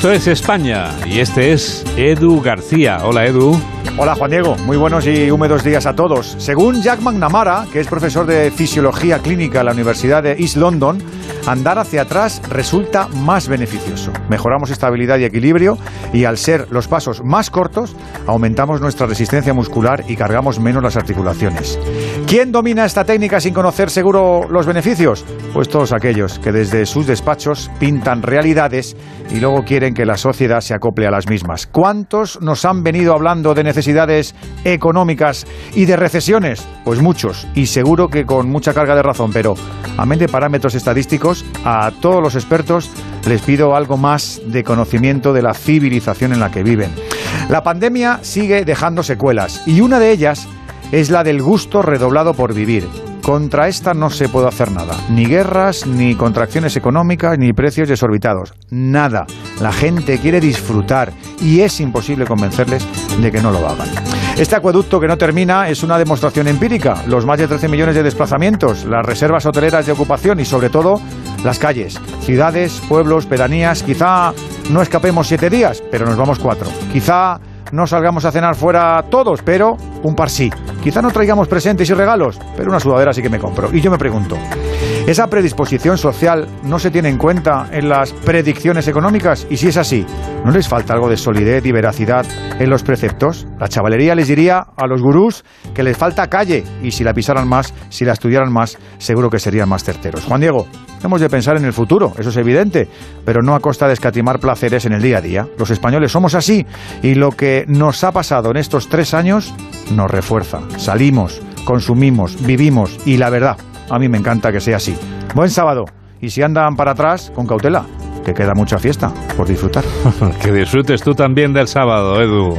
Esto es España y este es Edu García. Hola Edu. Hola Juan Diego, muy buenos y húmedos días a todos. Según Jack McNamara, que es profesor de Fisiología Clínica en la Universidad de East London, andar hacia atrás resulta más beneficioso. Mejoramos estabilidad y equilibrio y al ser los pasos más cortos, aumentamos nuestra resistencia muscular y cargamos menos las articulaciones. ¿Quién domina esta técnica sin conocer seguro los beneficios? Pues todos aquellos que desde sus despachos pintan realidades y luego quieren que la sociedad se acople a las mismas. ¿Cuántos nos han venido hablando de necesidades económicas y de recesiones? Pues muchos, y seguro que con mucha carga de razón, pero a mente de parámetros estadísticos, a todos los expertos les pido algo más de conocimiento de la civilización en la que viven. La pandemia sigue dejando secuelas y una de ellas es la del gusto redoblado por vivir. Contra esta no se puede hacer nada. Ni guerras, ni contracciones económicas, ni precios desorbitados. Nada. La gente quiere disfrutar y es imposible convencerles de que no lo hagan. Este acueducto que no termina es una demostración empírica. Los más de 13 millones de desplazamientos, las reservas hoteleras de ocupación y sobre todo las calles, ciudades, pueblos, pedanías. Quizá no escapemos siete días, pero nos vamos cuatro. Quizá no salgamos a cenar fuera todos, pero un par sí. Quizá no traigamos presentes y regalos, pero una sudadera sí que me compro. Y yo me pregunto, ¿esa predisposición social no se tiene en cuenta en las predicciones económicas? Y si es así, ¿no les falta algo de solidez y veracidad en los preceptos? La chavalería les diría a los gurús que les falta calle y si la pisaran más, si la estudiaran más, seguro que serían más certeros. Juan Diego, hemos de pensar en el futuro, eso es evidente, pero no a costa de escatimar placeres en el día a día. Los españoles somos así y lo que nos ha pasado en estos tres años nos refuerza. Salimos, consumimos, vivimos y la verdad, a mí me encanta que sea así. Buen sábado y si andan para atrás, con cautela, que queda mucha fiesta por disfrutar. que disfrutes tú también del sábado, Edu.